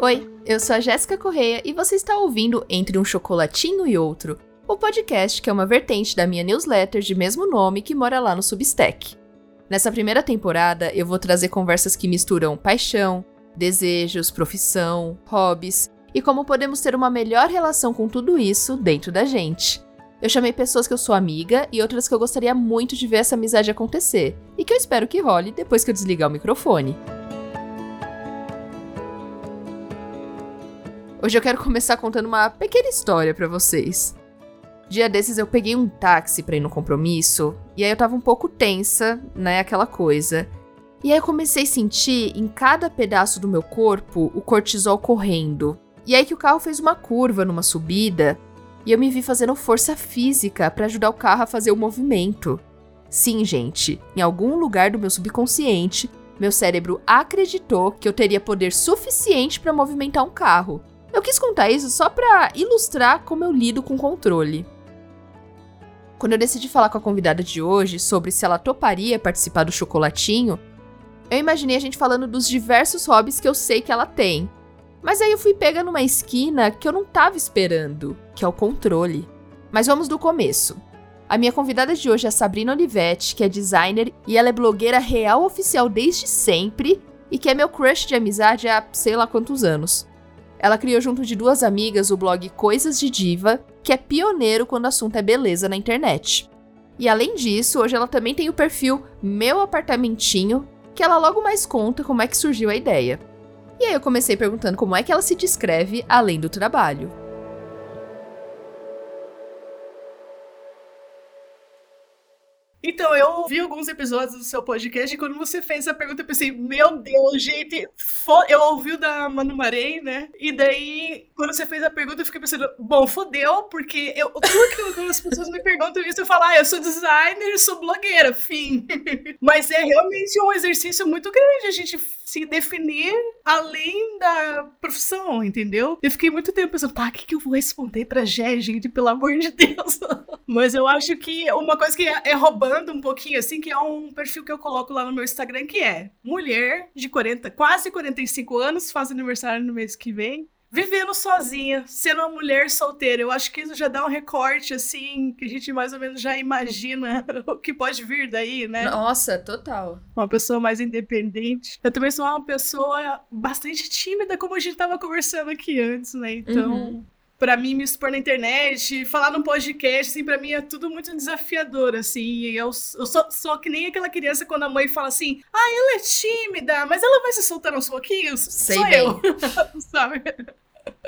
Oi, eu sou a Jéssica Correia e você está ouvindo Entre um Chocolatinho e Outro, o podcast que é uma vertente da minha newsletter de mesmo nome que mora lá no Substack. Nessa primeira temporada, eu vou trazer conversas que misturam paixão, desejos, profissão, hobbies e como podemos ter uma melhor relação com tudo isso dentro da gente. Eu chamei pessoas que eu sou amiga e outras que eu gostaria muito de ver essa amizade acontecer e que eu espero que role depois que eu desligar o microfone. Hoje eu quero começar contando uma pequena história para vocês. Dia desses eu peguei um táxi para ir no compromisso e aí eu tava um pouco tensa, né, aquela coisa. E aí eu comecei a sentir em cada pedaço do meu corpo o cortisol correndo. E aí que o carro fez uma curva numa subida e eu me vi fazendo força física para ajudar o carro a fazer o movimento. Sim, gente, em algum lugar do meu subconsciente, meu cérebro acreditou que eu teria poder suficiente para movimentar um carro. Eu quis contar isso só para ilustrar como eu lido com controle. Quando eu decidi falar com a convidada de hoje sobre se ela toparia participar do chocolatinho, eu imaginei a gente falando dos diversos hobbies que eu sei que ela tem. Mas aí eu fui pega numa esquina que eu não tava esperando, que é o controle. Mas vamos do começo. A minha convidada de hoje é Sabrina Olivetti, que é designer e ela é blogueira real oficial desde sempre e que é meu crush de amizade há sei lá quantos anos. Ela criou junto de duas amigas o blog Coisas de Diva, que é pioneiro quando o assunto é beleza na internet. E além disso, hoje ela também tem o perfil Meu Apartamentinho, que ela logo mais conta como é que surgiu a ideia. E aí eu comecei perguntando como é que ela se descreve além do trabalho. Então, eu vi alguns episódios do seu podcast e quando você fez essa pergunta, eu pensei, meu Deus, gente, eu ouvi o da Manu Marei, né? E daí, quando você fez a pergunta, eu fiquei pensando, bom, fodeu, porque eu, tudo que quando as pessoas me perguntam isso, eu falo, ah, eu sou designer, sou blogueira, fim. Mas é realmente um exercício muito grande a gente se definir além da profissão, entendeu? Eu fiquei muito tempo pensando, tá, o que, que eu vou responder pra Gé, gente, pelo amor de Deus? Mas eu acho que uma coisa que é roubando um pouquinho, assim, que é um perfil que eu coloco lá no meu Instagram, que é mulher de 40, quase 45 anos, faz aniversário no mês que vem, vivendo sozinha, sendo uma mulher solteira. Eu acho que isso já dá um recorte, assim, que a gente mais ou menos já imagina o que pode vir daí, né? Nossa, total. Uma pessoa mais independente. Eu também sou uma pessoa bastante tímida, como a gente tava conversando aqui antes, né? Então. Uhum para mim me expor na internet, falar num podcast, assim, para mim é tudo muito desafiador, assim. Eu, eu sou, sou que nem aquela criança quando a mãe fala assim: "Ah, ela é tímida, mas ela vai se soltar aos pouquinhos". Sei sou bem. eu. Sabe?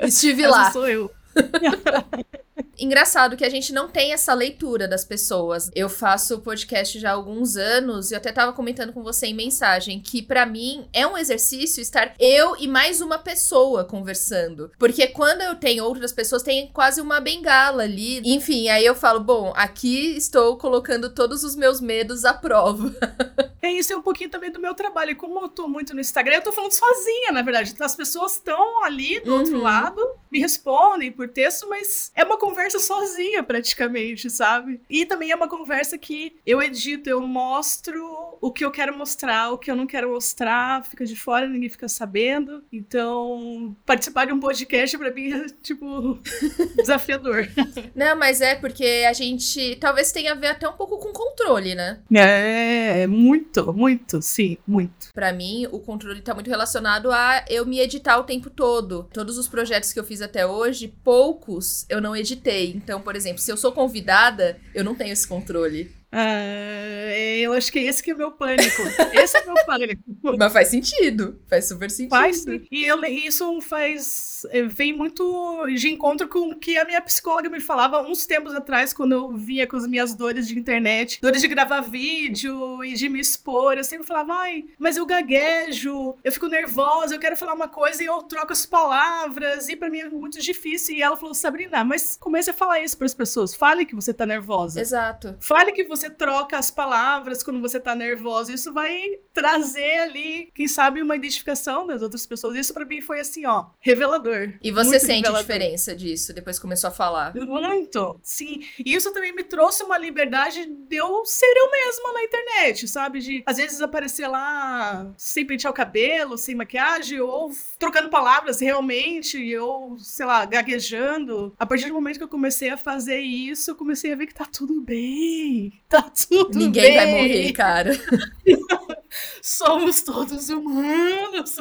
Estive Essa lá. sou eu. Engraçado que a gente não tem essa leitura das pessoas. Eu faço podcast já há alguns anos e eu até tava comentando com você em mensagem que para mim é um exercício estar eu e mais uma pessoa conversando. Porque quando eu tenho outras pessoas, tem quase uma bengala ali. Enfim, aí eu falo, bom, aqui estou colocando todos os meus medos à prova. É isso, é um pouquinho também do meu trabalho. Como eu tô muito no Instagram, eu tô falando sozinha, na verdade. As pessoas estão ali do uhum. outro lado, me respondem por texto, mas é uma conversa sozinha, praticamente, sabe? E também é uma conversa que eu edito, eu mostro o que eu quero mostrar, o que eu não quero mostrar, fica de fora, ninguém fica sabendo. Então, participar de um podcast pra mim é, tipo, desafiador. Não, mas é porque a gente talvez tenha a ver até um pouco com controle, né? É, é muito muito, muito, sim, muito. Para mim, o controle tá muito relacionado a eu me editar o tempo todo. Todos os projetos que eu fiz até hoje, poucos eu não editei. Então, por exemplo, se eu sou convidada, eu não tenho esse controle. Ah, eu acho que esse que é o meu pânico. Esse é o meu pânico. Mas faz sentido. Faz super sentido. Faz. E eu, isso faz. Eh, vem muito de encontro com o que a minha psicóloga me falava uns tempos atrás, quando eu vinha com as minhas dores de internet, dores de gravar vídeo e de me expor. Eu sempre falava, ai, mas eu gaguejo, eu fico nervosa, eu quero falar uma coisa e eu troco as palavras, e para mim é muito difícil. E ela falou, Sabrina, mas comece a falar isso para as pessoas. Fale que você tá nervosa. Exato. Fale que você você troca as palavras quando você tá nervosa. Isso vai trazer ali, quem sabe, uma identificação das outras pessoas. Isso para mim foi assim, ó, revelador. E você sente revelador. diferença disso depois que começou a falar? Muito, sim. E isso também me trouxe uma liberdade de eu ser eu mesma na internet, sabe? De às vezes aparecer lá sem pentear o cabelo, sem maquiagem, ou trocando palavras realmente, ou, sei lá, gaguejando. A partir do momento que eu comecei a fazer isso, eu comecei a ver que tá tudo bem. Tá tudo Ninguém bem. vai morrer, cara. Somos todos humanos.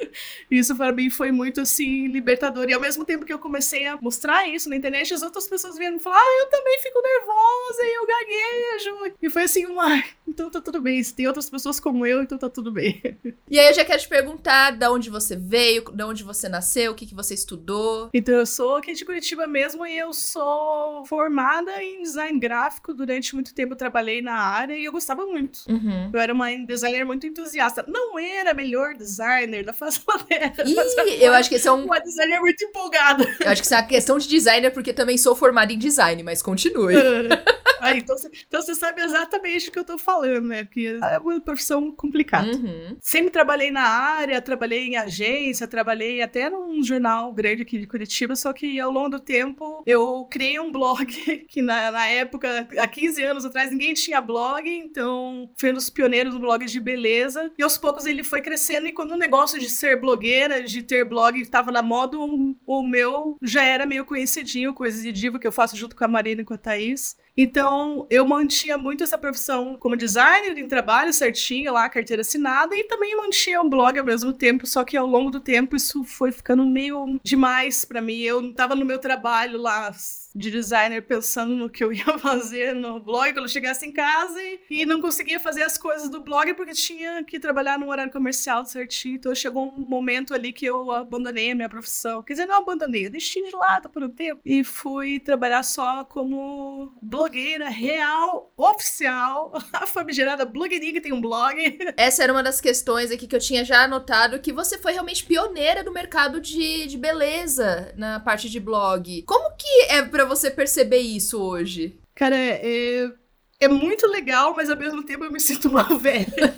Isso para mim foi muito assim libertador. E ao mesmo tempo que eu comecei a mostrar isso na internet, as outras pessoas vieram falar: Ah, eu também fico nervosa e eu gaguejo. E foi assim, uai, então tá tudo bem. Se tem outras pessoas como eu, então tá tudo bem. E aí eu já quero te perguntar de onde você veio, de onde você nasceu, o que, que você estudou. Então eu sou aqui de Curitiba mesmo e eu sou formada em design gráfico. Durante muito tempo eu trabalhei na área e eu gostava muito. Uhum. Eu era uma designer muito entusiasta. Não era a melhor designer da face da terra. Ih, eu acho que esse é um. Uma designer muito empolgada. Eu acho que isso é uma questão de designer, porque também sou formada em design, mas continue. Aí, então, você, então você sabe exatamente o que eu tô falando, né? Porque é uma profissão complicada. Uhum. Sempre trabalhei na área, trabalhei em agência, trabalhei até num jornal grande aqui de Curitiba, só que ao longo do tempo eu criei um blog que na, na época, há 15 anos atrás, ninguém tinha blog, então fui um dos pioneiros do blog de beleza. E aos poucos ele foi crescendo e quando o negócio de ser blogueira, de ter blog estava na moda, o, meu já era meio conhecidinho, coisa de diva que eu faço junto com a Marina e com a Thaís. Então, eu mantinha muito essa profissão como designer em trabalho certinho, lá, carteira assinada, e também mantinha um blog ao mesmo tempo, só que ao longo do tempo isso foi ficando meio demais para mim. Eu tava no meu trabalho lá de designer pensando no que eu ia fazer no blog quando eu chegasse em casa e, não conseguia fazer as coisas do blog porque tinha que trabalhar no horário comercial certinho. Então chegou um momento ali que eu abandonei a minha profissão. Quer dizer, não abandonei, eu deixei de lado por um tempo e fui trabalhar só como blogueira real, oficial, a famigerada blogueirinha que tem um blog. Essa era uma das questões aqui que eu tinha já anotado, que você foi realmente pioneira do mercado de, de beleza na parte de blog. Como que é pra você perceber isso hoje? Cara, é, é muito legal, mas ao mesmo tempo eu me sinto uma velha.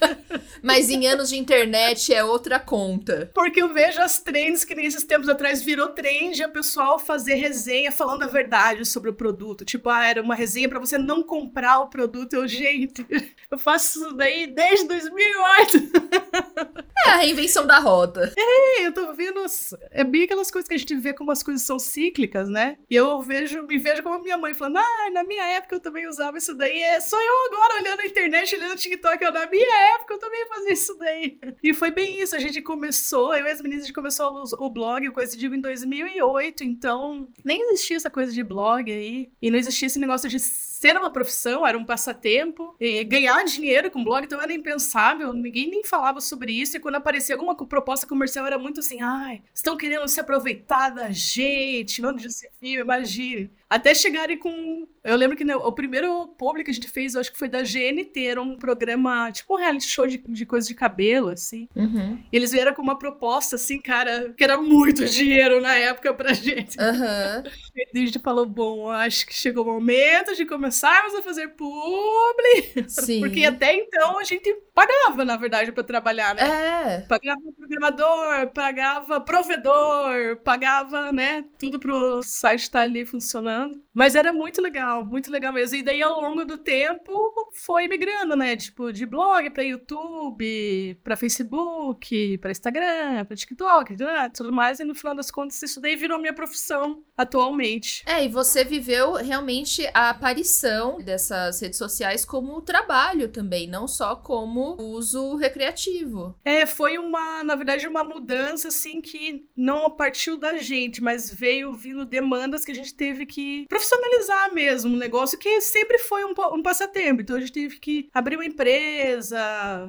mas em anos de internet é outra conta. Porque eu vejo as trends que nesses tempos atrás virou trend a pessoal fazer resenha falando a verdade sobre o produto. Tipo, ah, era uma resenha para você não comprar o produto. Eu, gente, eu faço isso daí desde 2008. É a reinvenção da roda. É, eu tô vendo. É bem aquelas coisas que a gente vê como as coisas são cíclicas, né? E eu vejo, me vejo como a minha mãe falando, ah, na minha época eu também usava isso daí. É só eu agora olhando a internet, olhando o TikTok. Eu, na minha época eu também fazia isso daí. E foi bem isso. A gente começou, eu e as meninas, a gente começou o, blog, o Coisa Digo, em 2008. Então, nem existia essa coisa de blog aí. E não existia esse negócio de ser uma profissão, era um passatempo. Ganhar dinheiro com blog, então era impensável. Ninguém nem falava sobre isso. E quando aparecia alguma proposta comercial, era muito assim: ai, estão querendo se aproveitar da gente, não de filho, imagine. Até chegarem com. Eu lembro que o primeiro público que a gente fez, eu acho que foi da GNT, era um programa, tipo um reality show de, de coisa de cabelo, assim. Uhum. E eles vieram com uma proposta, assim, cara, que era muito dinheiro na época pra gente. Uhum. E a gente falou: bom, acho que chegou o momento de começarmos a fazer publi. Sim. Porque até então a gente pagava, na verdade, pra trabalhar, né? É. Pagava programador, pagava provedor, pagava, né, tudo pro site estar ali funcionando. Mas era muito legal, muito legal mesmo. E daí, ao longo do tempo, foi migrando, né? Tipo, de blog para YouTube, para Facebook, para Instagram, para TikTok, né? tudo mais. E no final das contas, isso daí virou minha profissão atualmente. É, e você viveu realmente a aparição dessas redes sociais como trabalho também, não só como uso recreativo. É, foi uma, na verdade, uma mudança, assim, que não partiu da gente, mas veio vindo demandas que a gente teve que profissionalizar mesmo um negócio que sempre foi um, um, passatempo. Então a gente teve que abrir uma empresa,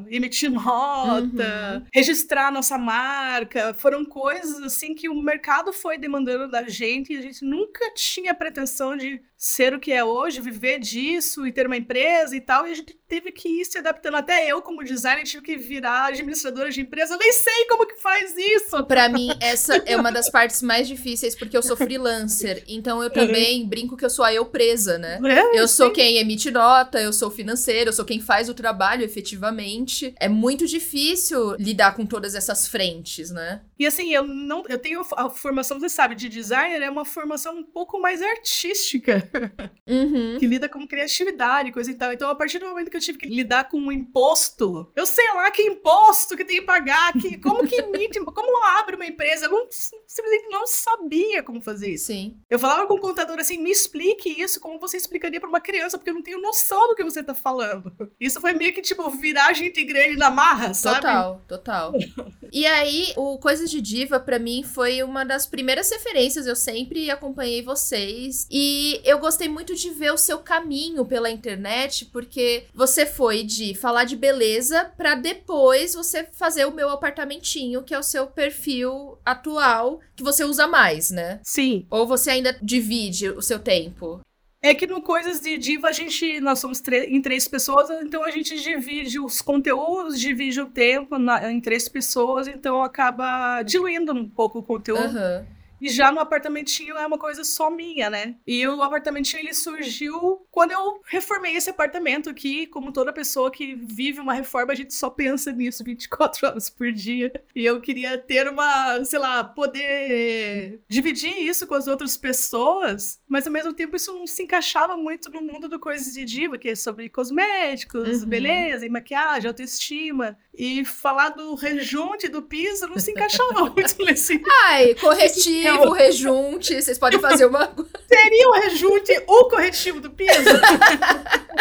emitir nota, uhum. registrar nossa marca. Foram coisas assim que o mercado foi demandando da gente e a gente nunca tinha pretensão de ser o que é hoje, viver disso e ter uma empresa e tal, e a gente teve que ir se adaptando. Até eu, como designer, tive que virar administradora de empresa. Eu nem sei como que faz isso. Para mim, essa é uma das partes mais difíceis, porque eu sou freelancer. Então eu também uhum. brinco que eu sou a eu presa, né? É, eu sou sim. quem emite nota, eu sou financeiro, eu sou quem faz o trabalho efetivamente. É muito difícil lidar com todas essas frentes, né? E assim, eu não. Eu tenho a formação, você sabe, de designer, é uma formação um pouco mais artística. Uhum. que lida com criatividade, coisa e tal. Então, a partir do momento que eu tive que lidar com um imposto. Eu sei lá que imposto que tem que pagar, que, como que emite, como abre uma empresa. Eu não, simplesmente não sabia como fazer isso. Sim. Eu falava com o contador assim: me explique isso como você explicaria para uma criança, porque eu não tenho noção do que você tá falando. Isso foi meio que tipo virar gente grande na marra, sabe? Total, total. e aí, o Coisas de Diva, para mim, foi uma das primeiras referências. Eu sempre acompanhei vocês. E eu gostei muito de ver o seu caminho pela internet, porque você foi de falar de beleza para depois você fazer o meu apartamentinho, que é o seu perfil atual, que você usa mais, né? Sim. Ou você ainda divide o seu tempo? É que no Coisas de Diva a gente, nós somos em três pessoas, então a gente divide os conteúdos, divide o tempo na, em três pessoas, então acaba diluindo um pouco o conteúdo. Uhum. E já no apartamentinho é uma coisa só minha, né? E o apartamentinho ele surgiu quando eu reformei esse apartamento aqui, como toda pessoa que vive uma reforma, a gente só pensa nisso 24 horas por dia. E eu queria ter uma, sei lá, poder dividir isso com as outras pessoas, mas ao mesmo tempo isso não se encaixava muito no mundo do Coisas de Diva, que é sobre cosméticos, uhum. beleza e maquiagem, autoestima. E falar do rejunte do piso não se encaixava muito nesse. Ai, corretivo, rejunte, vocês podem fazer uma. Seria o rejunte o corretivo do piso?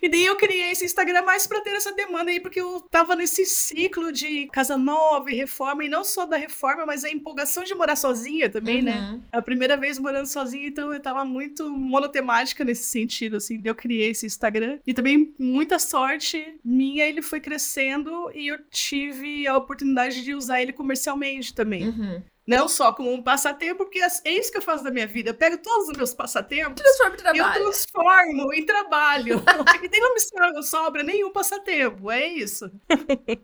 E daí eu criei esse Instagram mais pra ter essa demanda aí, porque eu tava nesse ciclo de casa nova e reforma, e não só da reforma, mas a empolgação de morar sozinha também, né? uhum. né? A primeira vez morando sozinha, então eu tava muito monotemática nesse sentido, assim, eu criei esse Instagram. E também muita sorte minha, ele foi crescendo e eu tive a oportunidade de usar ele comercialmente também. Uhum. Não só como um passatempo, porque é isso que eu faço da minha vida. Eu pego todos os meus passatempos transformo em trabalho. eu transformo em trabalho. e daí não me sobra nenhum passatempo, é isso.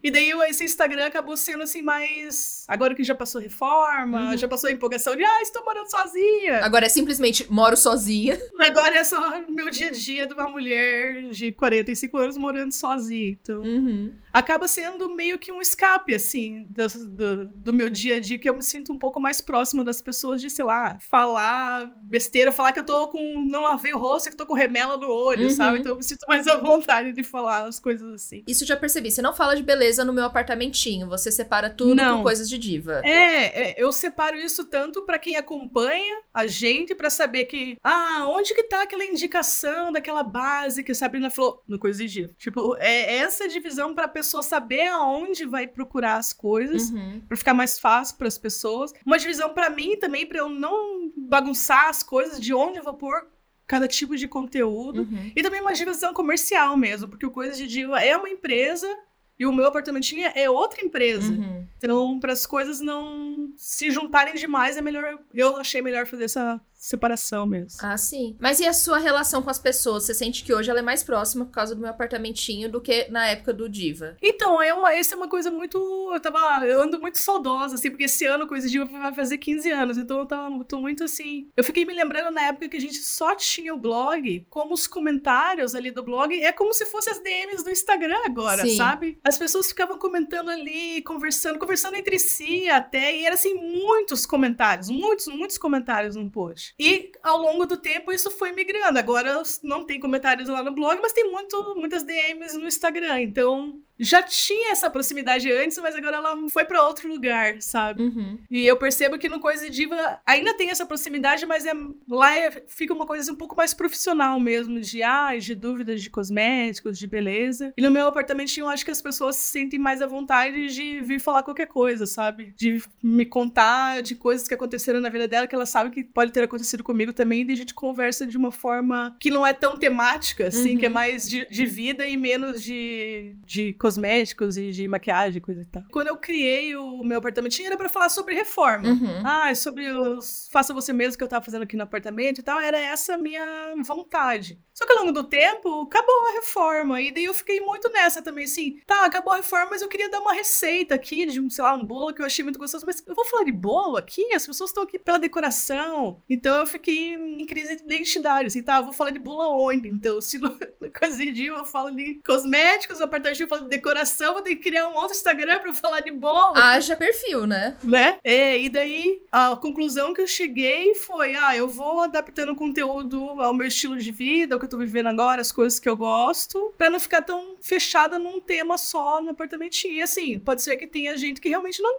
e daí esse Instagram acabou sendo assim mais... Agora que já passou reforma, uhum. já passou a empolgação de, ah, estou morando sozinha. Agora é simplesmente moro sozinha. Agora é só meu dia a dia de uma mulher de 45 anos morando sozinha. Então, uhum. acaba sendo meio que um escape, assim, do, do, do meu dia a dia, que eu me sinto um pouco mais próximo das pessoas de, sei lá, falar besteira, falar que eu tô com. não lavei o rosto, que eu tô com remela no olho, uhum. sabe? Então eu me sinto mais à vontade de falar as coisas assim. Isso já percebi. Você não fala de beleza no meu apartamentinho, você separa tudo não. com coisas de diva. É, é eu separo isso tanto para quem acompanha a gente, para saber que, ah, onde que tá aquela indicação daquela base que a Sabrina falou no Coisa de Diva? Tipo, é essa divisão pra pessoa saber aonde vai procurar as coisas, uhum. para ficar mais fácil para as pessoas pessoas. Uma divisão para mim também, para eu não bagunçar as coisas de onde eu vou pôr cada tipo de conteúdo. Uhum. E também uma divisão comercial mesmo, porque o Coisa de Diva é uma empresa e o meu apartamentinho é outra empresa. Uhum. Então, para as coisas não se juntarem demais, é melhor. Eu achei melhor fazer essa separação mesmo. Ah, sim. Mas e a sua relação com as pessoas? Você sente que hoje ela é mais próxima por causa do meu apartamentinho do que na época do Diva? Então, é uma, essa é uma coisa muito. Eu tava. Eu ando muito saudosa, assim, porque esse ano Coisa Diva vai fazer 15 anos. Então eu tava, tô muito assim. Eu fiquei me lembrando na época que a gente só tinha o blog, como os comentários ali do blog, é como se fossem as DMs do Instagram agora, sim. sabe? As pessoas ficavam comentando ali, conversando, conversando entre si até, e era assim, muitos comentários, muitos, muitos comentários no post. E ao longo do tempo isso foi migrando. Agora não tem comentários lá no blog, mas tem muito, muitas DMs no Instagram. Então já tinha essa proximidade antes, mas agora ela foi para outro lugar, sabe? Uhum. E eu percebo que no Coisa Diva ainda tem essa proximidade, mas é, lá é, fica uma coisa um pouco mais profissional mesmo, de ah, de dúvidas de cosméticos, de beleza. E no meu apartamentinho, eu acho que as pessoas se sentem mais à vontade de vir falar qualquer coisa, sabe? De me contar de coisas que aconteceram na vida dela, que ela sabe que pode ter acontecido comigo também, e a gente conversa de uma forma que não é tão temática, assim, uhum. que é mais de, de vida e menos de, de cosméticos e de maquiagem, coisa e tal. Quando eu criei o meu apartamentinho, era pra falar sobre reforma. Uhum. Ah, sobre os faça você mesmo que eu tava fazendo aqui no apartamento e tal. Era essa a minha vontade. Só que ao longo do tempo, acabou a reforma. E daí eu fiquei muito nessa também, assim. Tá, acabou a reforma, mas eu queria dar uma receita aqui de, um, sei lá, um bolo que eu achei muito gostoso. Mas eu vou falar de bolo aqui? As pessoas estão aqui pela decoração. Então eu fiquei em crise de identidade, assim, tá? Eu vou falar de bolo aonde? Então, se no cozinho eu falo de cosméticos, no apartamento eu falo de decoração, vou ter que criar um outro Instagram pra eu falar de bolo. Haja perfil, né? Né? É, e daí a conclusão que eu cheguei foi: ah, eu vou adaptando o conteúdo ao meu estilo de vida, que eu tô vivendo agora, as coisas que eu gosto, pra não ficar tão fechada num tema só no apartamentinho. E assim, pode ser que tenha gente que realmente não,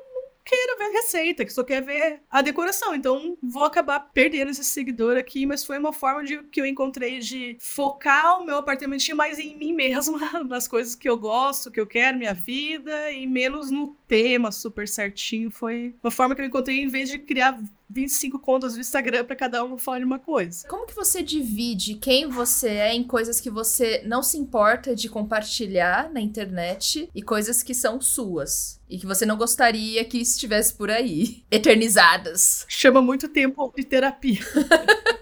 queira ver receita, que só quer ver a decoração. Então, vou acabar perdendo esse seguidor aqui, mas foi uma forma de, que eu encontrei de focar o meu apartamentinho mais em mim mesma, nas coisas que eu gosto, que eu quero, minha vida, e menos no tema super certinho. Foi uma forma que eu encontrei em vez de criar 25 contas do Instagram para cada um falar uma coisa. Como que você divide quem você é em coisas que você não se importa de compartilhar na internet e coisas que são suas? E que você não gostaria que estivesse por aí, eternizadas. Chama muito tempo de terapia.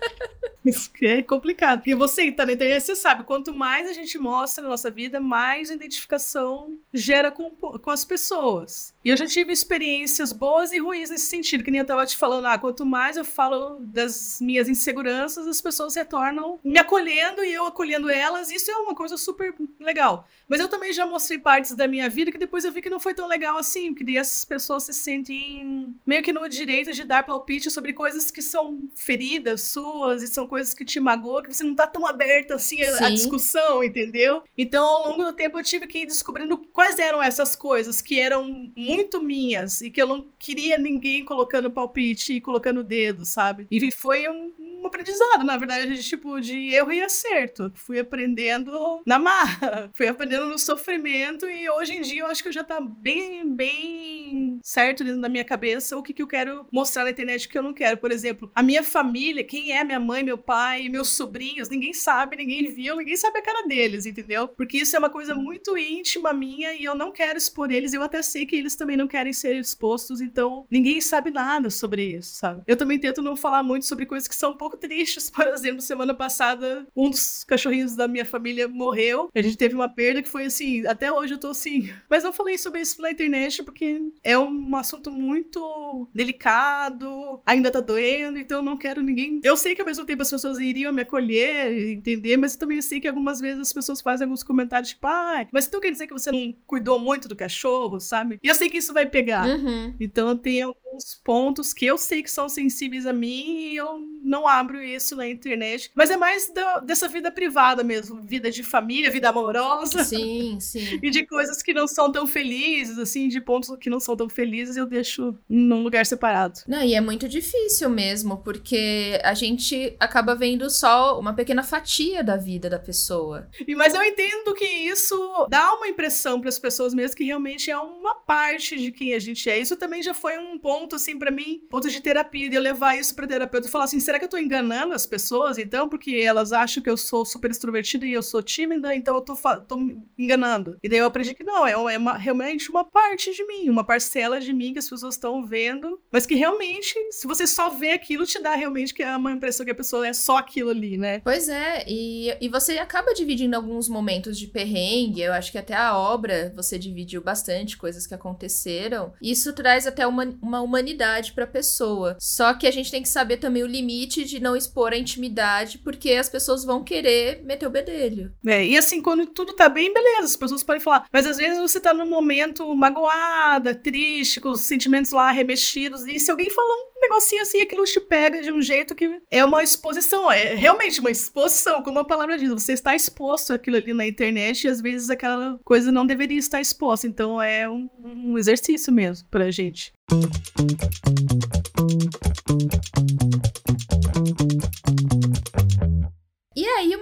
Isso é complicado. Porque você tá na internet, você sabe, quanto mais a gente mostra na nossa vida, mais identificação gera com, com as pessoas. E eu já tive experiências boas e ruins nesse sentido, que nem eu tava te falando, ah, quanto mais eu falo das minhas inseguranças, as pessoas retornam me acolhendo e eu acolhendo elas, isso é uma coisa super legal. Mas eu também já mostrei partes da minha vida que depois eu vi que não foi tão legal assim, que as pessoas se sentem meio que no direito de dar palpite sobre coisas que são feridas suas e são coisas que te magoam, que você não tá tão aberta assim à discussão, entendeu? Então, ao longo do tempo, eu tive que ir descobrindo quais eram essas coisas que eram muito minhas e que eu não queria ninguém colocando palpite e colocando dedo, sabe? E foi um aprendizado, na verdade, de tipo, de erro e acerto. Fui aprendendo na marra, fui aprendendo no sofrimento e hoje em dia eu acho que eu já tá bem, bem certo dentro da minha cabeça o que, que eu quero mostrar na internet que eu não quero. Por exemplo, a minha família, quem é minha mãe, meu pai, meus sobrinhos, ninguém sabe, ninguém viu, ninguém sabe a cara deles, entendeu? Porque isso é uma coisa muito íntima minha e eu não quero expor eles. Eu até sei que eles também não querem ser expostos, então ninguém sabe nada sobre isso, sabe? Eu também tento não falar muito sobre coisas que são um pouco tristes. Por exemplo, semana passada, um dos cachorrinhos da minha família morreu. A gente teve uma perda que foi assim, até hoje eu tô assim. Mas não falei sobre isso na internet porque é um assunto muito delicado, ainda tá doendo, então eu não quero ninguém. Eu sei que ao mesmo tempo as pessoas iriam me acolher, entender, mas eu também sei que algumas vezes as pessoas fazem alguns comentários tipo, ah, mas então quer dizer que você não cuidou muito do cachorro, sabe? E eu sei que isso vai pegar. Uhum. Então tem alguns pontos que eu sei que são sensíveis a mim e eu não abro isso na internet. Mas é mais do, dessa vida privada mesmo, vida de família, vida amorosa. Sim, sim. e de coisas que não são tão felizes, assim, de pontos que não são tão felizes, eu deixo num lugar separado. Não, e é muito difícil mesmo, porque a gente acaba vendo só uma pequena fatia da vida da pessoa. E, mas eu entendo que isso dá uma impressão para as pessoas mesmo que realmente é uma parte de quem a gente é. Isso também já foi um ponto, assim, para mim, ponto de terapia, de eu levar isso pra terapeuta e falar assim: será que eu tô enganando as pessoas, então? Porque elas acham que eu sou super extrovertida e eu sou tímida, então eu tô, tô enganando. E daí eu aprendi que não, é, é uma, realmente uma parte de mim, uma parcela de mim que as pessoas estão vendo, mas que realmente, se você só vê aquilo, te dá realmente que é uma impressão que a pessoa é só aquilo ali, né? Pois é, e, e você acaba dividindo alguns momentos de perrengue, eu acho que até a obra você dividiu bastante coisas que aconteceram. Isso traz até uma, uma humanidade pra pessoa. Só que a gente tem que saber também o limite de não expor a intimidade, porque as pessoas vão querer meter o bedelho. É, e assim, quando tudo tá bem, beleza, as pessoas podem falar, mas às vezes você tá num momento magoada, triste, com os sentimentos lá remexidos, e se alguém falar um negocinho assim, aquilo te pega de um jeito que é uma exposição, é realmente uma exposição, como a palavra diz, você está exposto aquilo ali na internet e às vezes aquela coisa não deveria estar exposta, então é um, um exercício mesmo pra gente. E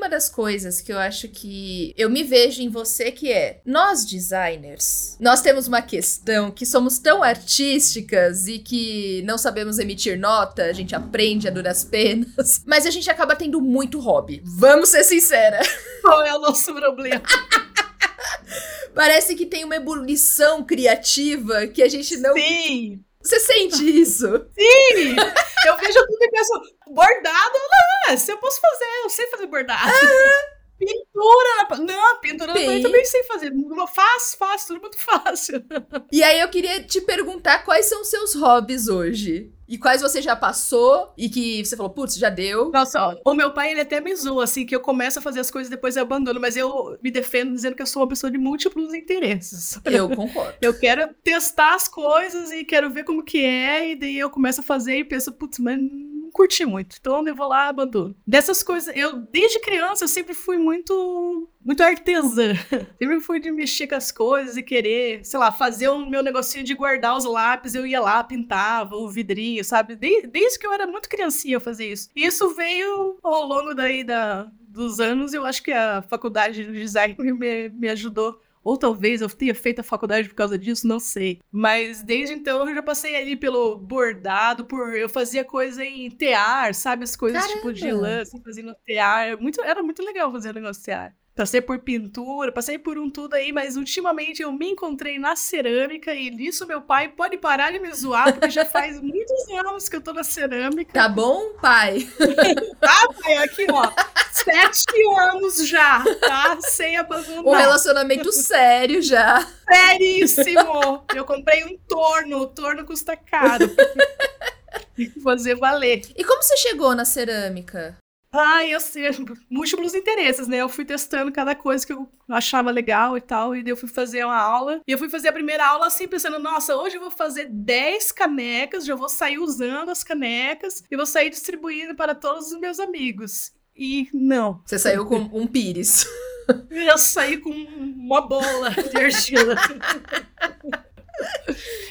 uma das coisas que eu acho que eu me vejo em você que é, nós designers, nós temos uma questão que somos tão artísticas e que não sabemos emitir nota, a gente aprende a duras penas, mas a gente acaba tendo muito hobby. Vamos ser sincera. Qual é o nosso problema? Parece que tem uma ebulição criativa que a gente não. Sim! Você sente isso? Sim! Eu vejo tudo e penso, bordado, não, se eu posso fazer, eu sei fazer bordado. Pintura! Não, pintura Sim. eu também sei fazer. Fácil, fácil, tudo muito fácil. E aí eu queria te perguntar quais são os seus hobbies hoje? E quais você já passou e que você falou, putz, já deu? Nossa, ó, o meu pai, ele até me zoa, assim, que eu começo a fazer as coisas e depois eu abandono, mas eu me defendo dizendo que eu sou uma pessoa de múltiplos interesses. Eu concordo. eu quero testar as coisas e quero ver como que é, e daí eu começo a fazer e penso, putz, mas curti muito. Então eu vou lá abandono. Dessas coisas, eu, desde criança, eu sempre fui muito muito artesã. Sempre fui de mexer com as coisas e querer, sei lá, fazer o meu negocinho de guardar os lápis, eu ia lá, pintava o vidrinho, sabe? Desde, desde que eu era muito criancinha eu fazia isso. E isso veio ao longo daí da, dos anos, eu acho que a faculdade de design me, me ajudou ou talvez eu tenha feito a faculdade por causa disso, não sei. Mas desde então eu já passei ali pelo bordado, por eu fazia coisa em tear, sabe? As coisas Caramba. tipo de lã, assim, fazendo tear. Muito, era muito legal fazer negócio de tear. Passei por pintura, passei por um tudo aí, mas ultimamente eu me encontrei na cerâmica e nisso meu pai pode parar de me zoar, porque já faz muitos anos que eu tô na cerâmica. Tá bom, pai? tá, pai, aqui, ó. Sete anos já, tá? Sem abandonar. Um relacionamento sério já. Seríssimo! Eu comprei um torno, o torno custa caro. Fazer valer. E como você chegou na cerâmica? Ah, eu sei, múltiplos interesses, né? Eu fui testando cada coisa que eu achava legal e tal, e daí eu fui fazer uma aula. E eu fui fazer a primeira aula assim, pensando, nossa, hoje eu vou fazer 10 canecas, já vou sair usando as canecas e vou sair distribuindo para todos os meus amigos. E não. Você saiu com um pires. Eu saí com uma bola de argila.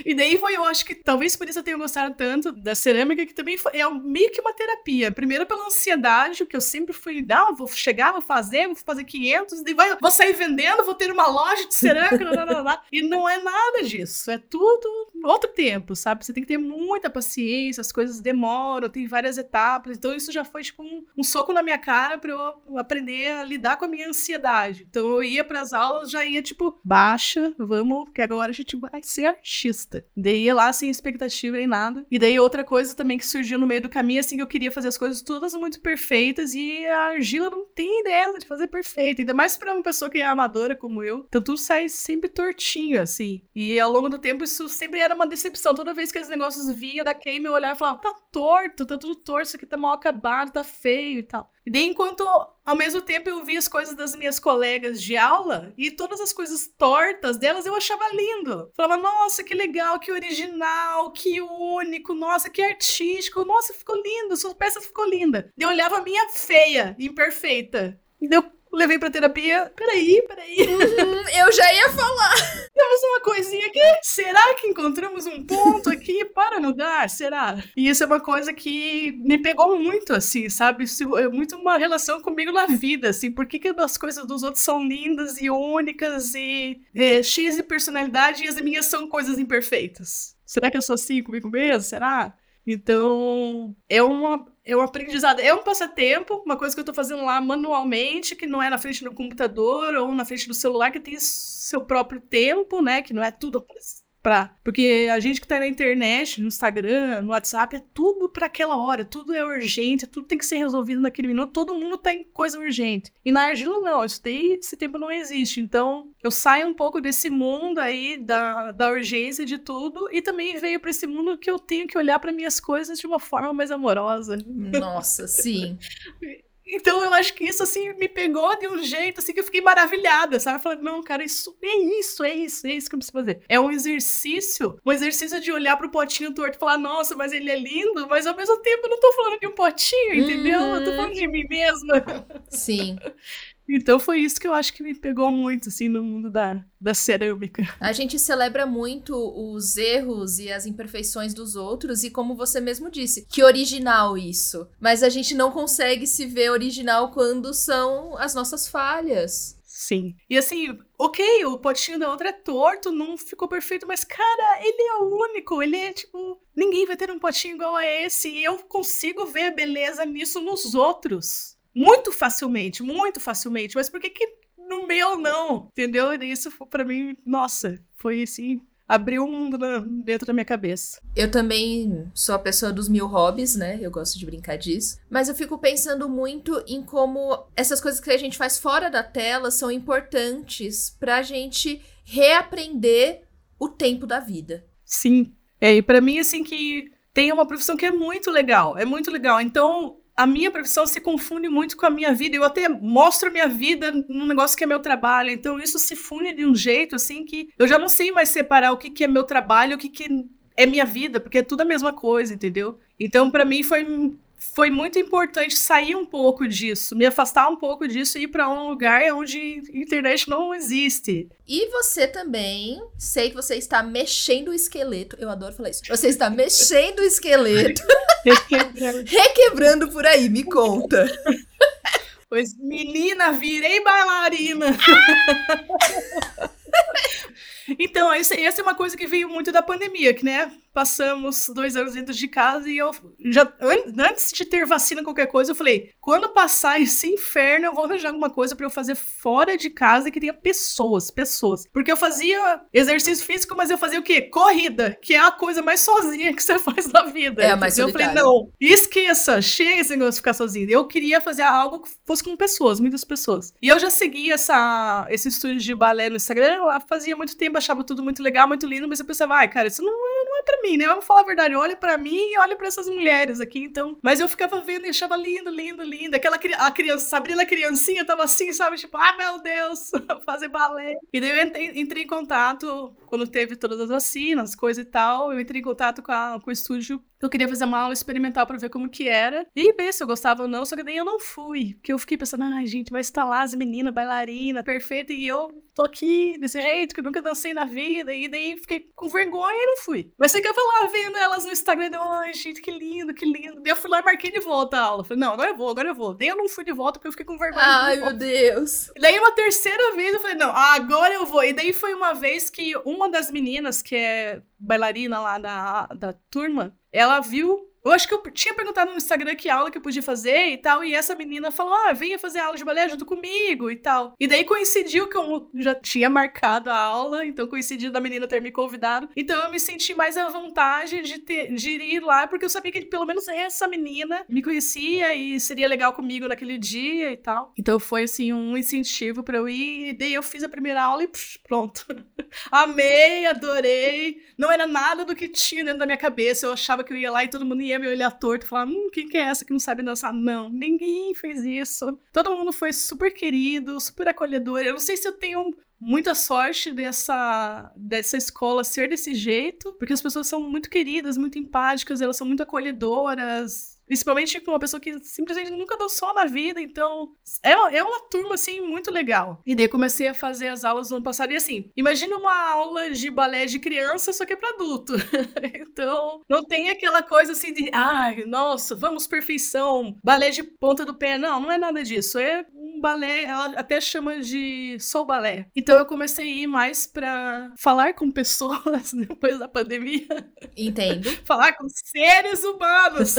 E daí foi, eu acho que talvez por isso eu tenha gostado tanto da cerâmica, que também foi, é meio que uma terapia. Primeiro pela ansiedade, que eu sempre fui, não, vou chegar, vou fazer, vou fazer 500, e vai, vou sair vendendo, vou ter uma loja de cerâmica, blá, blá, blá. e não é nada disso. É tudo outro tempo, sabe? Você tem que ter muita paciência, as coisas demoram, tem várias etapas. Então isso já foi tipo um, um soco na minha cara para eu aprender a lidar com a minha ansiedade. Então eu ia para as aulas, já ia tipo, baixa, vamos, que agora a gente vai ser artista. Daí ia lá sem expectativa nem nada. E daí outra coisa também que surgiu no meio do caminho, assim, que eu queria fazer as coisas todas muito perfeitas e a argila não tem ideia de fazer perfeito. Ainda mais para uma pessoa que é amadora como eu. Então tudo sai sempre tortinho, assim. E ao longo do tempo isso sempre era uma decepção. Toda vez que esses negócios vinham da Kame, eu olhava e falava, tá torto, tá tudo torto, isso aqui tá mal acabado, tá feio e tal. E daí, enquanto ao mesmo tempo eu via as coisas das minhas colegas de aula e todas as coisas tortas delas eu achava lindo. Falava, nossa, que legal, que original, que único, nossa, que artístico, nossa, ficou lindo, sua peça ficou linda. Eu olhava a minha feia, imperfeita. Levei pra terapia. Peraí, peraí. Uhum, eu já ia falar. Temos uma coisinha aqui. Será que encontramos um ponto aqui para mudar? Será? E isso é uma coisa que me pegou muito, assim, sabe? Isso é muito uma relação comigo na vida, assim. Por que, que as coisas dos outros são lindas e únicas e é, cheias de personalidade e as minhas são coisas imperfeitas? Será que eu sou assim comigo mesmo? Será? Então, é uma é um aprendizado, é um passatempo, uma coisa que eu tô fazendo lá manualmente, que não é na frente do computador ou na frente do celular, que tem seu próprio tempo, né? Que não é tudo pra. Porque a gente que tá na internet, no Instagram, no WhatsApp, é tudo para aquela hora, tudo é urgente, tudo tem que ser resolvido naquele minuto, todo mundo tem coisa urgente. E na argila não, isso daí, esse tempo não existe. Então, eu saio um pouco desse mundo aí da, da urgência de tudo e também veio para esse mundo que eu tenho que olhar para minhas coisas de uma forma mais amorosa. Nossa, sim. Então eu acho que isso assim me pegou de um jeito assim que eu fiquei maravilhada, sabe? Falando, não, cara, isso é isso, é isso, é isso que eu preciso fazer. É um exercício, um exercício de olhar pro potinho torto e falar, nossa, mas ele é lindo, mas ao mesmo tempo eu não tô falando de um potinho, entendeu? Uhum. Eu tô falando de mim mesma. Sim. Então foi isso que eu acho que me pegou muito, assim, no mundo da, da cerâmica. A gente celebra muito os erros e as imperfeições dos outros, e como você mesmo disse, que original isso. Mas a gente não consegue se ver original quando são as nossas falhas. Sim. E assim, ok, o potinho da outra é torto, não ficou perfeito, mas cara, ele é o único, ele é tipo. Ninguém vai ter um potinho igual a esse, e eu consigo ver a beleza nisso nos outros muito facilmente, muito facilmente. Mas por que, que no meu não, entendeu? E isso foi para mim, nossa, foi assim, abriu um mundo dentro da minha cabeça. Eu também sou a pessoa dos mil hobbies, né? Eu gosto de brincar disso. Mas eu fico pensando muito em como essas coisas que a gente faz fora da tela são importantes pra gente reaprender o tempo da vida. Sim. É, e pra mim, assim, que tem uma profissão que é muito legal. É muito legal. Então, a minha profissão se confunde muito com a minha vida. Eu até mostro a minha vida num negócio que é meu trabalho. Então isso se funde de um jeito assim que eu já não sei mais separar o que, que é meu trabalho, o que, que é minha vida, porque é tudo a mesma coisa, entendeu? Então para mim foi foi muito importante sair um pouco disso, me afastar um pouco disso e ir para um lugar onde internet não existe. E você também, sei que você está mexendo o esqueleto. Eu adoro falar isso. Você está mexendo o esqueleto. Requebrando por aí, me conta. Pois, menina, virei bailarina. então, essa, é uma coisa que veio muito da pandemia, que, né? passamos dois anos dentro de casa e eu já antes de ter vacina qualquer coisa eu falei quando passar esse inferno eu vou arranjar alguma coisa para eu fazer fora de casa que tenha pessoas pessoas. Porque eu fazia exercício físico mas eu fazia o quê? Corrida que é a coisa mais sozinha que você faz na vida é a mais eu falei não esqueça chega esse negócio de ficar sozinho eu queria fazer algo que fosse com pessoas muitas pessoas. E eu já seguia essa esse estúdio de balé no Instagram eu fazia muito tempo achava tudo muito legal muito lindo mas eu pensava ai cara isso não, não é para mim, né? Vamos falar a verdade. Olha para mim e olha para essas mulheres aqui, então. Mas eu ficava vendo e achava lindo, lindo, lindo. Aquela a criança, Sabrina criancinha tava assim, sabe? Tipo, ah, meu Deus, fazer balé. E daí eu entrei, entrei, em contato, quando teve todas as vacinas, coisa e tal, eu entrei em contato com, a, com o estúdio eu queria fazer uma aula experimental para ver como que era. E ver se eu gostava ou não, só que daí eu não fui. Porque eu fiquei pensando, ai, gente, vai estar lá as meninas, bailarina, perfeita, e eu tô aqui desse jeito, que eu nunca dancei na vida. E daí fiquei com vergonha e não fui. Mas ficava lá vendo elas no Instagram, deu, ai, gente, que lindo, que lindo. Daí eu fui lá e marquei de volta a aula. Falei, não, agora eu vou, agora eu vou. Daí eu não fui de volta porque eu fiquei com vergonha. Ai, meu Deus. E daí uma terceira vez eu falei, não, agora eu vou. E daí foi uma vez que uma das meninas, que é bailarina lá da, da turma, ela viu eu acho que eu tinha perguntado no Instagram que aula que eu podia fazer e tal, e essa menina falou: ah, venha fazer aula de balé junto comigo e tal. E daí coincidiu que eu já tinha marcado a aula, então coincidiu da menina ter me convidado. Então eu me senti mais à vontade de, ter, de ir lá, porque eu sabia que pelo menos essa menina me conhecia e seria legal comigo naquele dia e tal. Então foi assim um incentivo para eu ir, e daí eu fiz a primeira aula e psh, pronto. Amei, adorei. Não era nada do que tinha dentro da minha cabeça. Eu achava que eu ia lá e todo mundo ia me olhar torto e falar: hum, quem que é essa que não sabe dançar? Não, ninguém fez isso. Todo mundo foi super querido, super acolhedor. Eu não sei se eu tenho muita sorte dessa, dessa escola ser desse jeito, porque as pessoas são muito queridas, muito empáticas, elas são muito acolhedoras. Principalmente com uma pessoa que simplesmente nunca dançou na vida, então é, é uma turma, assim, muito legal. E daí comecei a fazer as aulas no ano passado, e assim, imagina uma aula de balé de criança, só que é pra adulto. então, não tem aquela coisa assim de, ai, nossa, vamos perfeição, balé de ponta do pé. Não, não é nada disso. É um balé, ela até chama de soul balé. Então eu comecei a ir mais pra falar com pessoas depois da pandemia. Entendo. falar com seres humanos.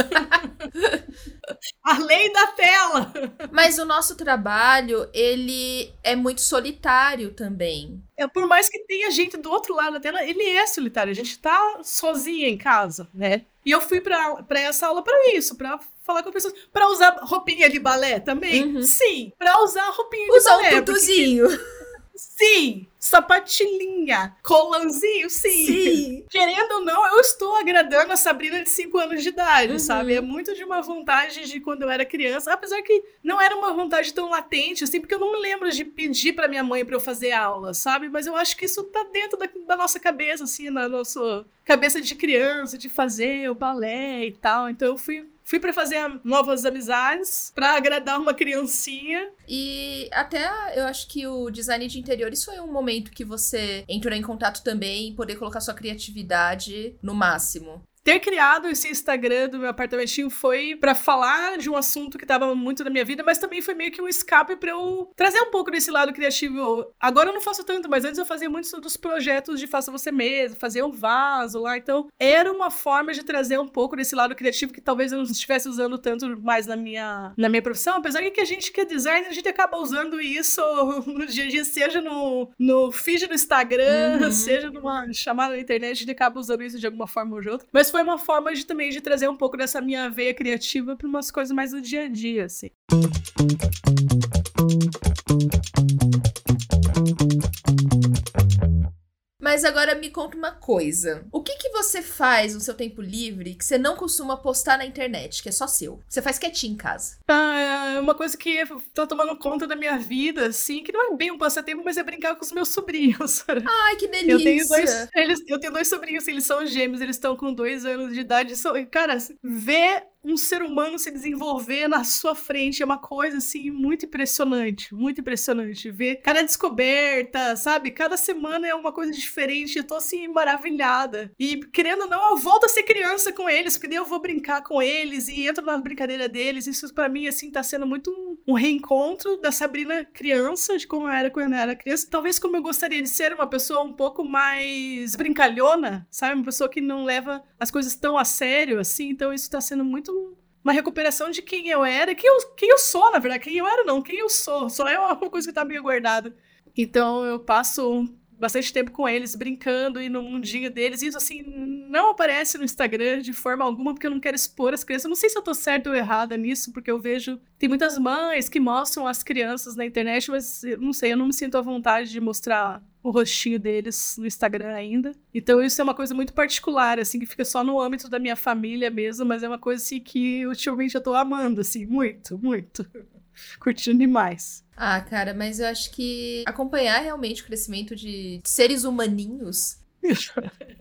Além da tela. Mas o nosso trabalho, ele é muito solitário também. É, por mais que tenha gente do outro lado da tela, ele é solitário. A gente tá sozinha em casa, né? E eu fui pra, pra essa aula para isso, para falar com pessoas. Pra usar roupinha de balé também? Uhum. Sim. Pra usar roupinha de usar balé. Usar um tutuzinho. Porque... Sim! Sapatilhinha, colanzinho, sim. sim. Querendo ou não, eu estou agradando a Sabrina de 5 anos de idade, uhum. sabe? É muito de uma vontade de quando eu era criança, apesar que não era uma vontade tão latente, assim, porque eu não me lembro de pedir para minha mãe para eu fazer aula, sabe? Mas eu acho que isso tá dentro da, da nossa cabeça, assim, na nossa cabeça de criança, de fazer o balé e tal. Então eu fui Fui para fazer novas amizades, para agradar uma criancinha. E até eu acho que o design de interiores foi um momento que você entrou em contato também e poder colocar sua criatividade no máximo. Ter criado esse Instagram do meu apartamentinho foi para falar de um assunto que tava muito na minha vida, mas também foi meio que um escape para eu trazer um pouco desse lado criativo. Agora eu não faço tanto, mas antes eu fazia muitos dos projetos de faça você mesmo, fazer um vaso lá, então era uma forma de trazer um pouco desse lado criativo que talvez eu não estivesse usando tanto mais na minha na minha profissão, apesar que a gente que é designer, a gente acaba usando isso no dia a dia, seja no, no feed do Instagram, uhum. seja numa chamada na internet, a gente acaba usando isso de alguma forma ou de outra. Mas foi uma forma de também de trazer um pouco dessa minha veia criativa para umas coisas mais do dia a dia, assim. Mas agora me conta uma coisa. O que que você faz no seu tempo livre que você não costuma postar na internet, que é só seu? Você faz quietinho em casa? Ah, é uma coisa que tá tomando conta da minha vida, assim, que não é bem um passatempo, mas é brincar com os meus sobrinhos. Ai, que delícia! Eu tenho dois, eles, eu tenho dois sobrinhos, eles são gêmeos, eles estão com dois anos de idade. São, cara, ver um ser humano se desenvolver na sua frente é uma coisa assim muito impressionante, muito impressionante ver cada descoberta, sabe? Cada semana é uma coisa diferente, eu tô assim maravilhada. E querendo ou não, eu volto a ser criança com eles, porque daí eu vou brincar com eles e entro na brincadeira deles. Isso para mim assim tá sendo muito um, um reencontro da Sabrina criança, de como eu era quando eu era criança. Talvez como eu gostaria de ser uma pessoa um pouco mais brincalhona, sabe? Uma pessoa que não leva as coisas tão a sério assim. Então isso tá sendo muito uma recuperação de quem eu era, quem eu, quem eu sou, na verdade. Quem eu era, não, quem eu sou. Só é uma coisa que tá meio guardada. Então eu passo bastante tempo com eles, brincando e no mundinho deles. Isso, assim, não aparece no Instagram de forma alguma, porque eu não quero expor as crianças. Eu não sei se eu tô certa ou errada nisso, porque eu vejo. Tem muitas mães que mostram as crianças na internet, mas não sei, eu não me sinto à vontade de mostrar o rostinho deles no Instagram ainda. Então isso é uma coisa muito particular, assim, que fica só no âmbito da minha família mesmo, mas é uma coisa assim que ultimamente eu tô amando, assim, muito, muito. Curtindo demais. Ah, cara, mas eu acho que acompanhar realmente o crescimento de seres humaninhos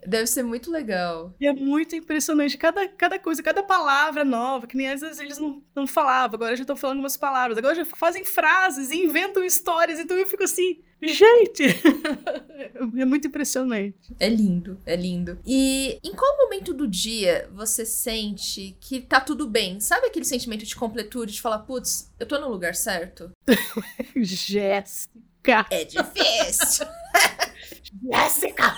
Deve ser muito legal. E é muito impressionante. Cada, cada coisa, cada palavra nova, que nem às vezes eles não, não falavam, agora já estão falando umas palavras, agora já fazem frases e inventam histórias, então eu fico assim, gente! é muito impressionante. É lindo, é lindo. E em qual momento do dia você sente que tá tudo bem? Sabe aquele sentimento de completude, de falar, putz, eu tô no lugar certo? Jéssica! É difícil! Jéssica!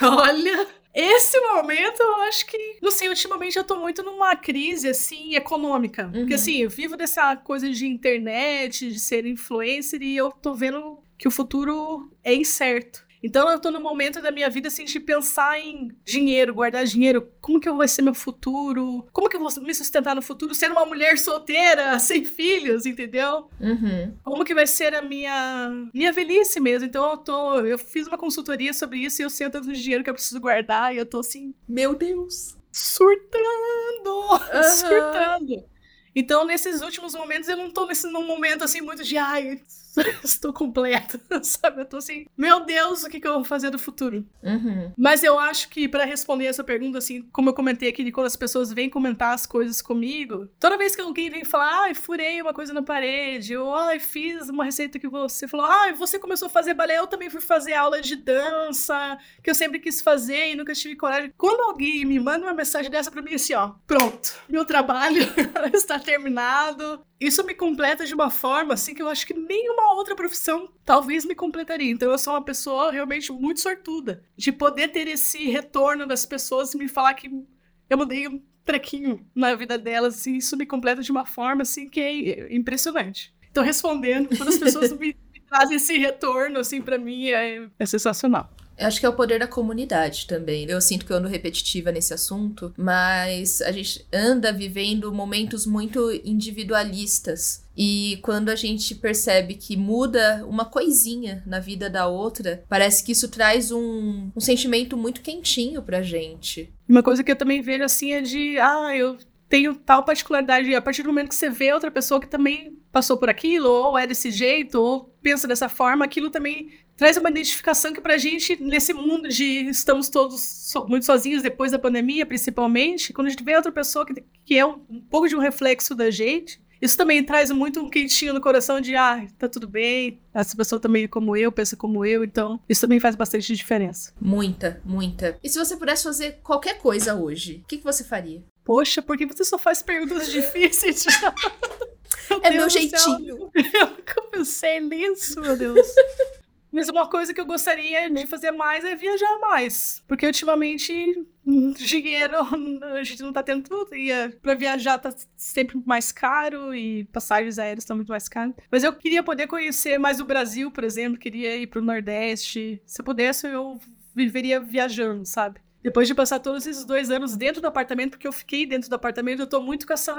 Olha, esse momento eu acho que, não sei, ultimamente eu tô muito numa crise, assim, econômica. Uhum. Porque, assim, eu vivo dessa coisa de internet, de ser influencer, e eu tô vendo que o futuro é incerto. Então eu tô no momento da minha vida assim de pensar em dinheiro, guardar dinheiro, como que vai ser meu futuro, como que eu vou me sustentar no futuro sendo uma mulher solteira, sem filhos, entendeu? Uhum. Como que vai ser a minha minha velhice mesmo. Então eu tô, eu fiz uma consultoria sobre isso e eu sei o tanto de dinheiro que eu preciso guardar e eu tô assim, meu Deus, surtando, uhum. surtando. Então, nesses últimos momentos, eu não tô nesse num momento assim muito de ai, estou completa, sabe? Eu tô assim, meu Deus, o que, que eu vou fazer do futuro? Uhum. Mas eu acho que para responder essa pergunta, assim, como eu comentei aqui, de quando as pessoas vêm comentar as coisas comigo, toda vez que alguém vem falar, ai, furei uma coisa na parede, ou ai, fiz uma receita que você falou, ai, você começou a fazer balé, eu também fui fazer aula de dança, que eu sempre quis fazer e nunca tive coragem. Quando alguém me manda uma mensagem dessa pra mim, assim, ó, pronto, meu trabalho está terminado, isso me completa de uma forma assim que eu acho que nenhuma outra profissão talvez me completaria. Então eu sou uma pessoa realmente muito sortuda de poder ter esse retorno das pessoas e me falar que eu mudei um trequinho na vida delas, assim, isso me completa de uma forma assim que é impressionante. Então respondendo, quando as pessoas me, me trazem esse retorno assim para mim é, é sensacional. Eu acho que é o poder da comunidade também. Eu sinto que eu ando repetitiva nesse assunto, mas a gente anda vivendo momentos muito individualistas. E quando a gente percebe que muda uma coisinha na vida da outra, parece que isso traz um, um sentimento muito quentinho pra gente. Uma coisa que eu também vejo assim é de, ah, eu tenho tal particularidade. E a partir do momento que você vê outra pessoa que também passou por aquilo, ou é desse jeito, ou pensa dessa forma, aquilo também traz uma identificação que pra gente, nesse mundo de estamos todos so, muito sozinhos depois da pandemia, principalmente, quando a gente vê outra pessoa que, que é um, um pouco de um reflexo da gente, Isso também traz muito um quentinho no coração de, ah, tá tudo bem, essa pessoa também como eu, pensa como eu, então isso também faz bastante diferença. Muita, muita. E se você pudesse fazer qualquer coisa hoje, o que, que você faria? Poxa, por que você só faz perguntas difíceis? é meu jeitinho. Eu nunca pensei nisso, meu Deus. Mas uma coisa que eu gostaria de fazer mais é viajar mais. Porque ultimamente, dinheiro a gente não tá tendo tudo. E é, pra viajar tá sempre mais caro e passagens aéreas estão muito mais caras. Mas eu queria poder conhecer mais o Brasil, por exemplo. Queria ir pro Nordeste. Se eu pudesse, eu viveria viajando, sabe? Depois de passar todos esses dois anos dentro do apartamento, porque eu fiquei dentro do apartamento, eu tô muito com essa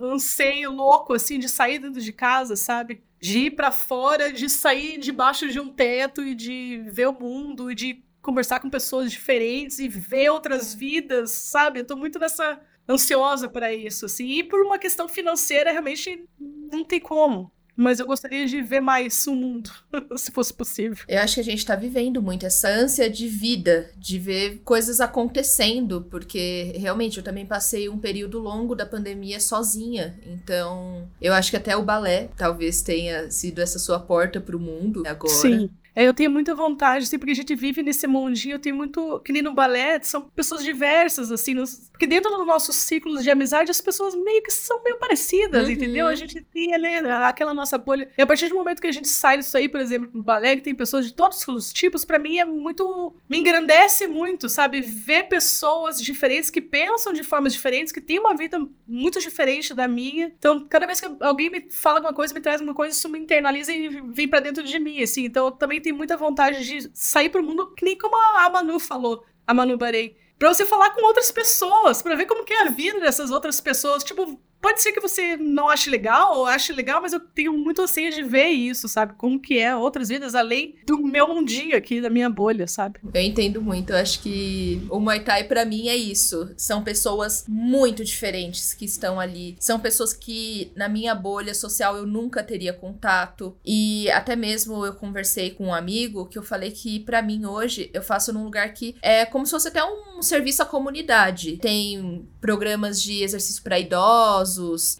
anseio louco, assim, de sair dentro de casa, sabe? De ir para fora, de sair debaixo de um teto e de ver o mundo e de conversar com pessoas diferentes e ver outras vidas, sabe? Eu tô muito nessa ansiosa para isso, assim. E por uma questão financeira, realmente não tem como. Mas eu gostaria de ver mais o mundo, se fosse possível. Eu acho que a gente tá vivendo muito essa ânsia de vida, de ver coisas acontecendo, porque realmente eu também passei um período longo da pandemia sozinha. Então, eu acho que até o balé talvez tenha sido essa sua porta pro mundo agora. Sim. É, eu tenho muita vontade, assim, porque a gente vive nesse mundinho, eu tenho muito. Que nem no balé, são pessoas diversas, assim, nos, porque dentro dos nossos ciclos de amizade, as pessoas meio que são meio parecidas, uhum. entendeu? A gente tem né, aquela nossa bolha. E a partir do momento que a gente sai disso aí, por exemplo, no balé, que tem pessoas de todos os tipos, para mim é muito. me engrandece muito, sabe? Ver pessoas diferentes que pensam de formas diferentes, que têm uma vida muito diferente da minha. Então, cada vez que alguém me fala alguma coisa, me traz alguma coisa, isso me internaliza e vem para dentro de mim, assim. Então, eu também tenho muita vontade de sair pro mundo, que nem como a Manu falou, a Manu Barei. Pra você falar com outras pessoas, para ver como que é a vida dessas outras pessoas. Tipo, Pode ser que você não ache legal ou ache legal, mas eu tenho muito anseio de ver isso, sabe? Como que é outras vidas além do meu mundinho aqui, da minha bolha, sabe? Eu entendo muito. Eu acho que o Muay Thai para mim é isso. São pessoas muito diferentes que estão ali. São pessoas que na minha bolha social eu nunca teria contato. E até mesmo eu conversei com um amigo que eu falei que para mim hoje eu faço num lugar que é como se fosse até um serviço à comunidade. Tem programas de exercício para idosos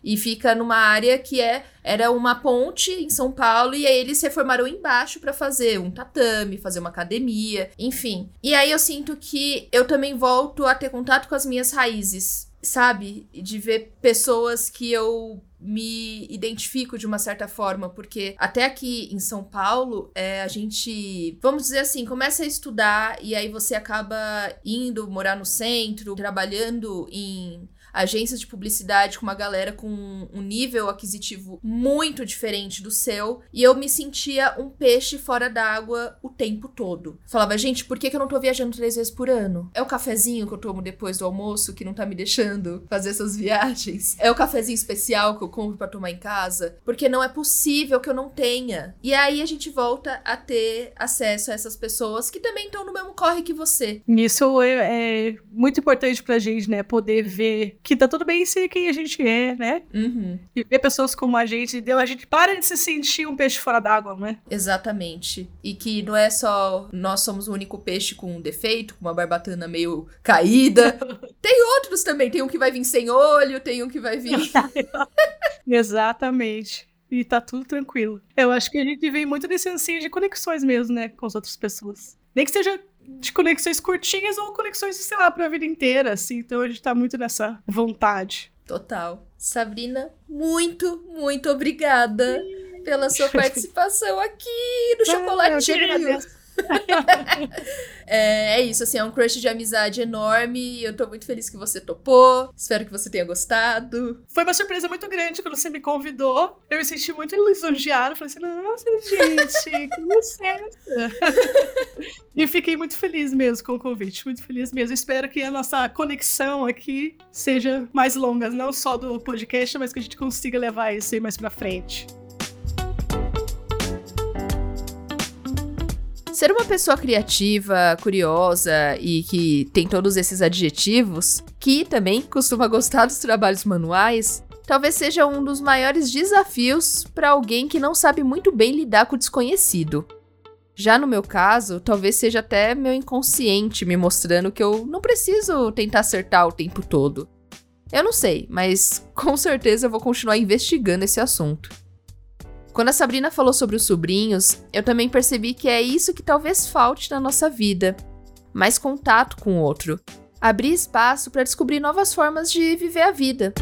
e fica numa área que é era uma ponte em São Paulo e aí eles se reformaram embaixo para fazer um tatame, fazer uma academia, enfim. E aí eu sinto que eu também volto a ter contato com as minhas raízes, sabe? De ver pessoas que eu me identifico de uma certa forma, porque até aqui em São Paulo, é, a gente, vamos dizer assim, começa a estudar e aí você acaba indo morar no centro, trabalhando em agências de publicidade com uma galera com um nível aquisitivo muito diferente do seu, e eu me sentia um peixe fora d'água o tempo todo. Falava, gente, por que, que eu não tô viajando três vezes por ano? É o cafezinho que eu tomo depois do almoço que não tá me deixando fazer essas viagens? É o cafezinho especial que eu compro para tomar em casa? Porque não é possível que eu não tenha. E aí a gente volta a ter acesso a essas pessoas que também estão no mesmo corre que você. Isso é, é muito importante pra gente, né? Poder ver que tá tudo bem ser quem a gente é, né? Uhum. E ver pessoas como a gente, deu, a gente para de se sentir um peixe fora d'água, né? Exatamente. E que não é só nós somos o único peixe com um defeito, com uma barbatana meio caída. tem outros também, tem um que vai vir sem olho, tem um que vai vir. Exatamente. E tá tudo tranquilo. Eu acho que a gente vem muito desse anseio de conexões mesmo, né, com as outras pessoas. Nem que seja de conexões curtinhas ou conexões, sei lá, pra vida inteira, assim. Então a gente tá muito nessa vontade. Total. Sabrina, muito, muito obrigada pela sua participação aqui no ah, Chocolatinho. é, é, isso, assim, é um crush de amizade enorme. Eu tô muito feliz que você topou. Espero que você tenha gostado. Foi uma surpresa muito grande quando você me convidou. Eu me senti muito lisonjeada. Falei assim, nossa, gente, que licença. e fiquei muito feliz mesmo com o convite. Muito feliz mesmo. Espero que a nossa conexão aqui seja mais longa, não só do podcast, mas que a gente consiga levar isso aí mais pra frente. Ser uma pessoa criativa, curiosa e que tem todos esses adjetivos, que também costuma gostar dos trabalhos manuais, talvez seja um dos maiores desafios para alguém que não sabe muito bem lidar com o desconhecido. Já no meu caso, talvez seja até meu inconsciente me mostrando que eu não preciso tentar acertar o tempo todo. Eu não sei, mas com certeza eu vou continuar investigando esse assunto. Quando a Sabrina falou sobre os sobrinhos, eu também percebi que é isso que talvez falte na nossa vida: mais contato com o outro, abrir espaço para descobrir novas formas de viver a vida.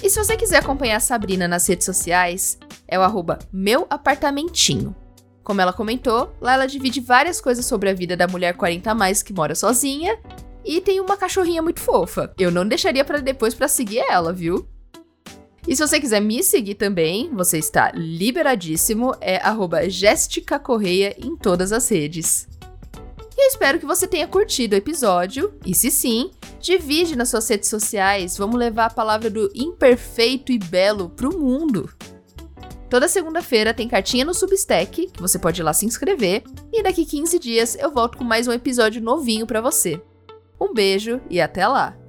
E se você quiser acompanhar a Sabrina nas redes sociais, é o arroba meu apartamentinho. Como ela comentou, lá ela divide várias coisas sobre a vida da mulher 40 a mais que mora sozinha e tem uma cachorrinha muito fofa. Eu não deixaria para depois para seguir ela, viu? E se você quiser me seguir também, você está liberadíssimo, é Jéssica Correia em todas as redes. E eu espero que você tenha curtido o episódio, e se sim, divide nas suas redes sociais, vamos levar a palavra do imperfeito e belo pro mundo. Toda segunda-feira tem cartinha no Substack, que você pode ir lá se inscrever, e daqui 15 dias eu volto com mais um episódio novinho para você. Um beijo e até lá!